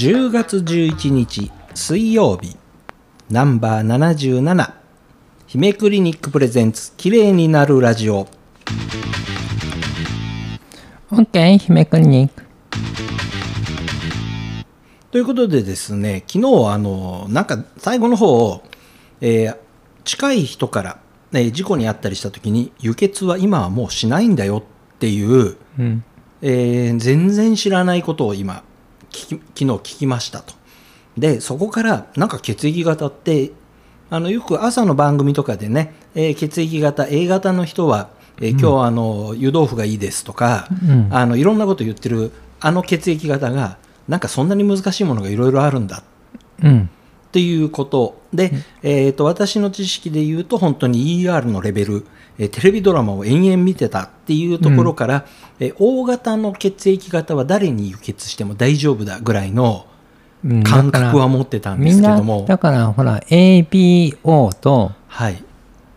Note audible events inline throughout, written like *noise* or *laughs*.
10月11日水曜日ナンバー77姫クリニックプレゼンツ綺麗になるラジオ。OK 姫クリニック。ということでですね昨日あのなんか最後の方、えー近い人から、えー事故に遭ったりした時に輸血は今はもうしないんだよっていう、うん。えー全然知らないことを今聞き昨日聞きましたと。でそこからなんか血液型ってあのよく朝の番組とかでね、えー血液型 A 型の人は、えー今日はあの湯豆腐がいいですとか、うん。あのいろんなこと言ってるあの血液型がなんかそんなに難しいものがいろいろあるんだ。うん。っていうこと。で、えー、と私の知識で言うと本当に ER のレベル、えーテレビドラマを延々見てたっていうところから、えー O 型の血液型は誰に輸血しても大丈夫だぐらいのうん。感覚は持ってたんですけども、だからほら ABO とはい、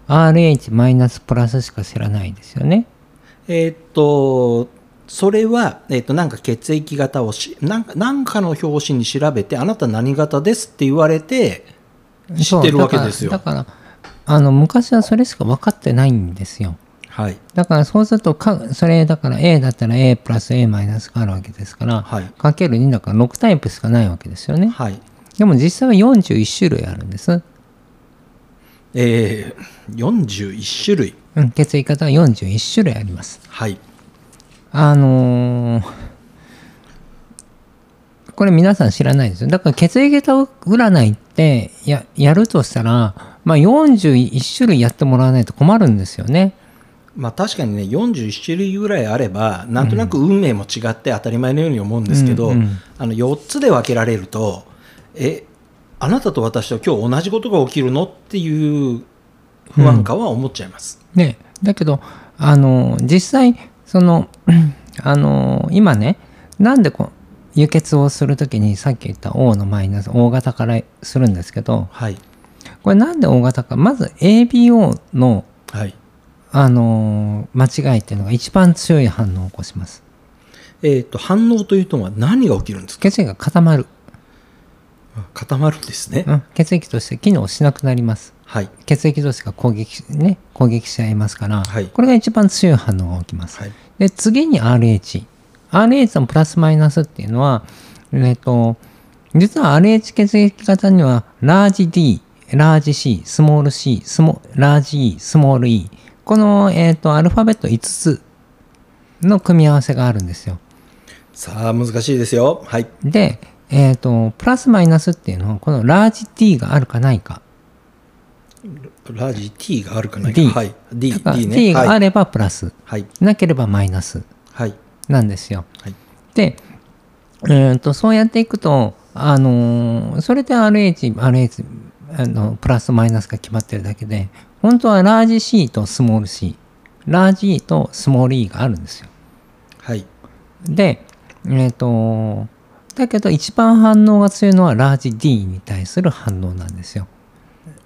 RH マイナスプラスしか知らないですよね。えーっとそれは、えーっとなんか血液型をしなんかなんかの表紙に調べてあなた何型ですって言われて知ってるわけですよ。だからあの昔はそれしか分かってないんですよ。はいだからそうするとかそれだから A だったら A プラス A マイナスがあるわけですから、はいかける2だから6タイプしかないわけですよね。はいでも実際は41種類あるんです。えー、41種類うん、血液型は41種類あります。はいあのーこれ皆さん知らないですよ。だから血液型占いってややるとしたら、まあ、41種類やってもらわないと困るんですよね。まあ確かにね41種類ぐらいあればなんとなく運命も違って当たり前のように思うんですけど、うんうんあの4つで分けられるとえあなたと私と今日同じことが起きるのっていう不安感は思っちゃいます。ね、だけど、あのー実際その、*clears throat* あのー今ねなんでこう輸血をするときにさっき言った O のマイナス O 型からするんですけどはいこれなんで O 型かまず ABO のはいあのー間違いっていうのが一番強い反応を起こします。えー、と反応というとは何が起きるんですか？血液が固まる、固まるんですね。うん、血液として機能しなくなります。はい血液同士が攻撃,、ね、攻撃し合いますから、はいこれが一番強い反応が起きます。はいで次に RH。RH のプラスマイナスっていうのは、えっと、実は RH 血液型にはラージ D、ラージ C、スモール C、スモラージ E、スモール E。この、えっとアルファベット5つの組み合わせがあるんですよ。さあ難しいですよ。はい。で、えっとプラスマイナスっていうのはこのラージ D があるかないか。ラージ T があるかないか。D はい。D, D ね。D があはい。ればプラス、はい。なければマイナス。はい。なんですよ。はい。で、えー、とそうやっていくと、あのーそれで RH、RH あのプラスマイナスが決まってるだけで本当はラージ C とスモール C ラージ E とスモール E があるんですよ。はいで、えっ、とだけど一番反応が強いのはラージ D に対する反応なんですよ。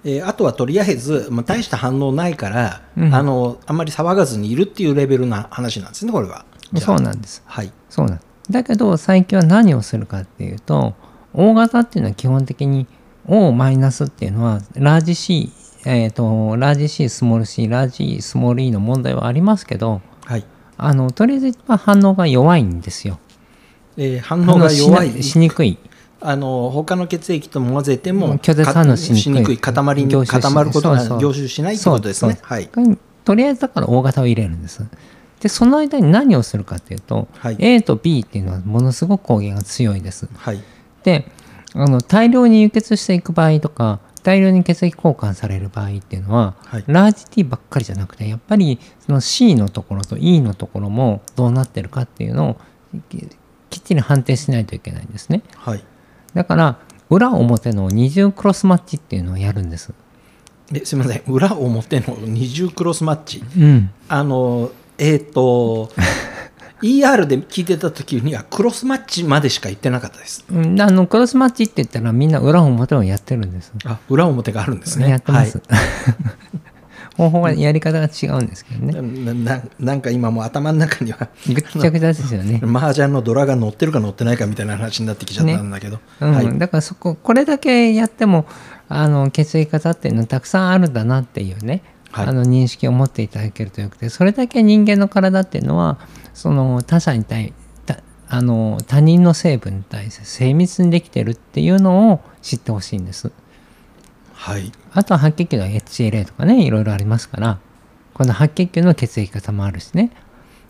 えーあとはとりあえず、まあ、大した反応ないから、うんあのあんまり騒がずにいるっていうレベルな話なんですねこれは。そうなんです。はいそうなんだけど最近は何をするかっていうと O 型っていうのは基本的に O マイナスっていうのはラージ C えー、とラージ C スモール C ラージ E スモール E の問題はありますけどはいあのとりあえず一番反応が弱いんですよ。えー反応が弱いしにくい。あの他の血液と混ぜても拒絶反応しにくい塊に凝集し固まることが凝集しないってことですね。はいとりあえずだから O 型を入れるんです。でその間に何をするかっていうと、はい A と B っていうのはものすごく抗原が強いです。はいであの大量に輸血していく場合とか大量に血液交換される場合っていうのは、はい。ラージ T ばっかりじゃなくてやっぱりその C のところと E のところもどうなってるかっていうのをききっちり判定しないといけないんですね。はい。だから裏表の二重クロスマッチっていうのをやるんです。ですみません。裏表の二重クロスマッチ。うん。あのえっ、と *laughs* ER で聞いてた時にはクロスマッチまでしか言ってなかったです。うんあのクロスマッチって言ったらみんな裏表をやってるんです。あ裏表があるんですね。やってます、*laughs* 方法がやり方が違うんですけどね。なななんか今もう頭の中にはぐっちゃぐちゃですよね。*laughs* 麻雀のドラが乗ってるか乗ってないかみたいな話になってきちゃったんだけど、うん。はい、だからそここれだけやってもあの血液型っていうのはたくさんあるんだなっていうね、はい。あの認識を持っていただけるとよくてそれだけ人間の体っていうのはその他者に対たあの他人の成分に対して精密にできてるっていうのを知ってほしいんです。はい。あとは白血球の HLA とかねいろいろありますからこの白血球の血液型もあるしね。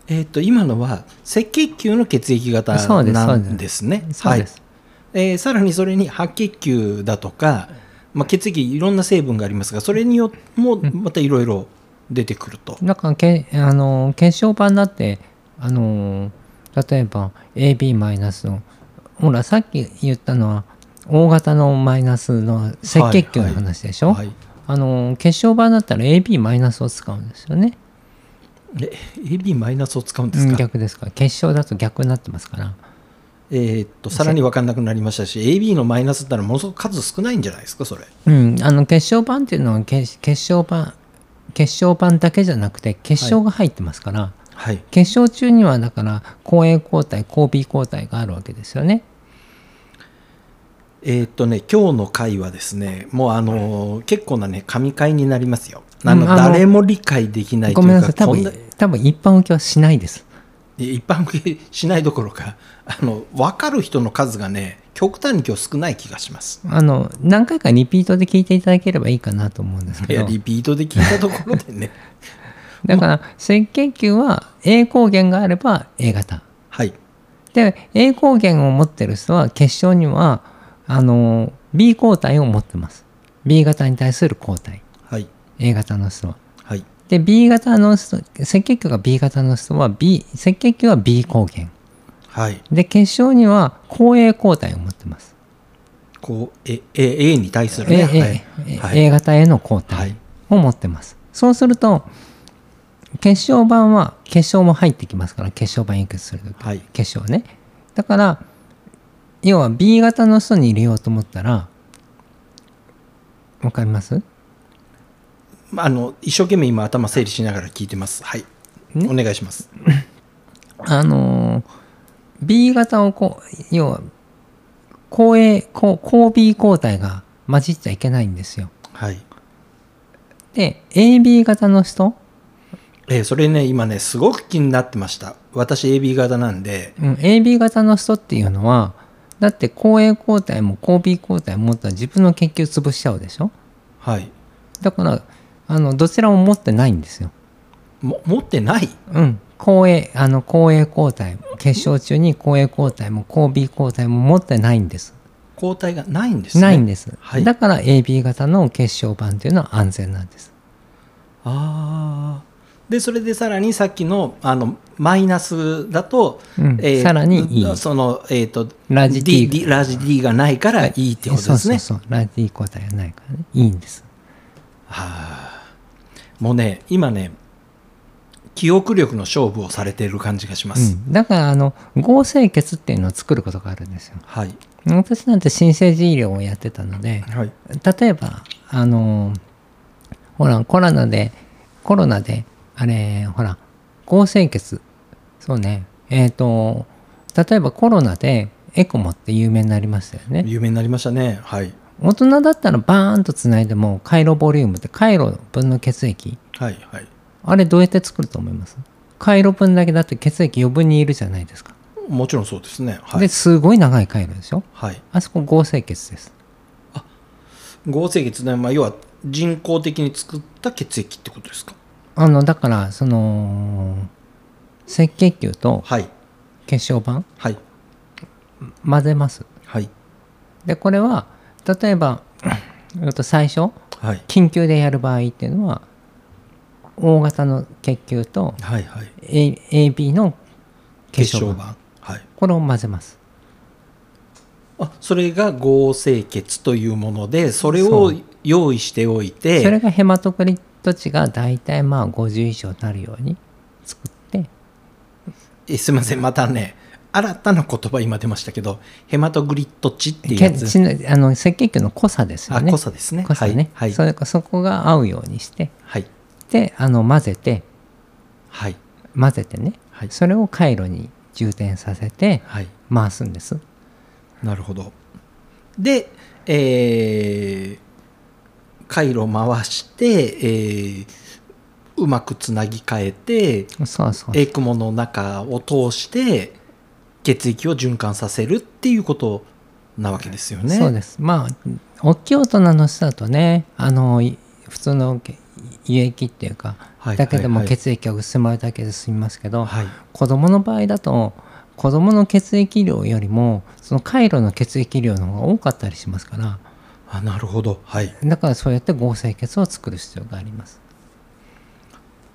えっ、と今のは赤血球の血液型なんですね。そうです。はい。えーさらにそれに白血球だとか、まあ、血液いろんな成分がありますがそれによってもまたいろいろ出てくると、だからけあの血小板だってあの例えば AB マイナスのほらさっき言ったのは大型のマイナスの赤血球の話でしょ、はいあの血小板だったら AB マイナスを使うんですよね。え AB マイナスを使うんですか、逆ですか？ら血小だと逆になってますから。えーっとさらに分かんなくなりましたし AB のマイナスってのはものすごく数少ないんじゃないですかそれ。うんあの血小板っていうのは血血小板血小板だけじゃなくて血小が入ってますから、はい血小中にはだから抗 A 抗体抗 B 抗体があるわけですよね。えーっとね今日の回はですねもうあのー結構なね神回になりますよ。あの、うん誰も理解できないとごめんいうなさい。多分多分一般受けはしないです。一般受けしないどころかあの分かる人の数がね極端に今日少ない気がします。あの何回かリピートで聞いていただければいいかなと思うんですいやけどリピートで聞いたところでねだから赤血球は A 抗原があれば A 型。はい。で A 抗原を持ってる人は血小にはあの B 抗体を持ってます。B 型に対する抗体。はい。A 型の人は。はい。で B 型の人赤血球が B 型の人は B 赤血球は B 抗原はい。で血小には抗 A 抗体を持ってます。こうえ A, A に対する A, ね。A はい。はい。A 型への抗は体い。を持ってます。そうすると血小板は血小も入ってきますから血小板輸血するとき、はい。血小ね。だから要は B 型の人に入れようと思ったらわかります？まああの一生懸命今頭整理しながら聞いてます。はい、ね。お願いします。*laughs* あのー B 型をこう要は抗 A 抗抗 B 抗体が混じっちゃいけないんですよ。はい。で AB 型の人、えーそれね今ねすごく気になってました。私 AB 型なんで。うん、AB 型の人っていうのはだって抗 A 抗体も抗 B 抗体も持ったら自分の血球潰しちゃうでしょ？はい。だからあのどちらも持ってないんですよ。も持ってない？うん、抗 A あの抗 A 抗体血小中に抗 A 抗体も抗 B 抗体も持ってないんです。抗体がないんですね。ないんです、はい。だから AB 型の血小板っていうのは安全なんです。ああでそれでさらにさっきのあのマイナスだと、うん。さらにいい。その、えー、とラージ D, D ラージ D がないからいいってことですね、そうそうそうラジ D 抗体がないからねいいんです。もうね今ね記憶力の勝負をされている感じがします、うん、だからあの合成血っていうのを作ることがあるんですよ。はい。私なんて新生児医療をやってたのではい。例えばあのほらコロナでコロナであれほら合成血そうね。えっ、と例えばコロナでエコモって有名になりましたよね。有名になりましたね。はい。大人だったらバーンとつないでも回路ボリュームって回路分の血液。はいはい。あれどうやって作ると思います？回路分だけだって血液余分にいるじゃないですか、もちろんそうですね。はい。ですごい長い回路でしょ？はい。あそこ合成血です。合成血ね、まあ、要は人工的に作った血液ってことですか？あのだからその赤血球とはい。血小板はい。混ぜます。はい。でこれは例えばうんと最初はい。緊急でやる場合っていうのは大型の血球とはいはい。A AB の血血小小板。板はい。これを混ぜます。あそれが合成血というものでそれを用意しておいそれてがヘマトクリット値が大体まあ50以上になるように作って。えすみません。またね新たな言葉今出ましたけどヘマトグリッド値っていうけやつ。あの赤血球の濃さですよあね濃さですね。濃さね、はい。それかそこが合うようにして。はい。であの混ぜて。はい。混ぜてね、はい。それを回路に充填させて。はい。回すんです。なるほど。でえー回路回して、えーうまくつなぎ替えてそうそう。エクモの中を通して血液を循環させるっていうことなわけですよね。そうです。まあ大きい大人の人だとねあのい普通のけ輸液っていうか、はいだけでも血液が薄まるだけで済みますけど、はい。子供の場合だと子供の血液量よりもその回路の血液量の方が多かったりしますからあなるほど。はい。だからそうやって合成血を作る必要があります。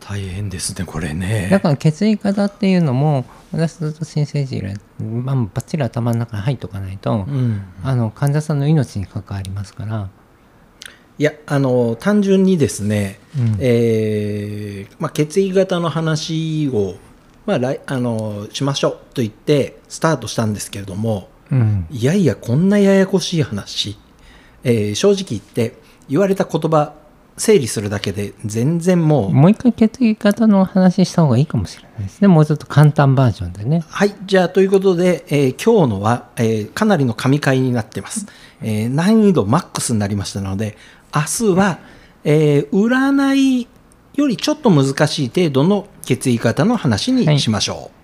大変ですねこれね。だから血液型っていうのも私ずっと新生児以来、まあ、バッチリ頭の中に入っておかないと、うん、あの患者さんの命に関わりますから、いやあの単純にですね、うん。えーまあ、血液型の話を、まあ、来あのしましょうと言ってスタートしたんですけれどもうん、いやいやこんなややこしい話、えー正直言って言われた言葉整理するだけで全然もうもう一回血液型の話した方がいいかもしれないですねもうちょっと簡単バージョンでねはい。じゃあ、ということで、えー今日のは、えーかなりの神回になってます。えー難易度マックスになりましたので、明日は、えー占いよりちょっと難しい程度の血液型の話にしましょう。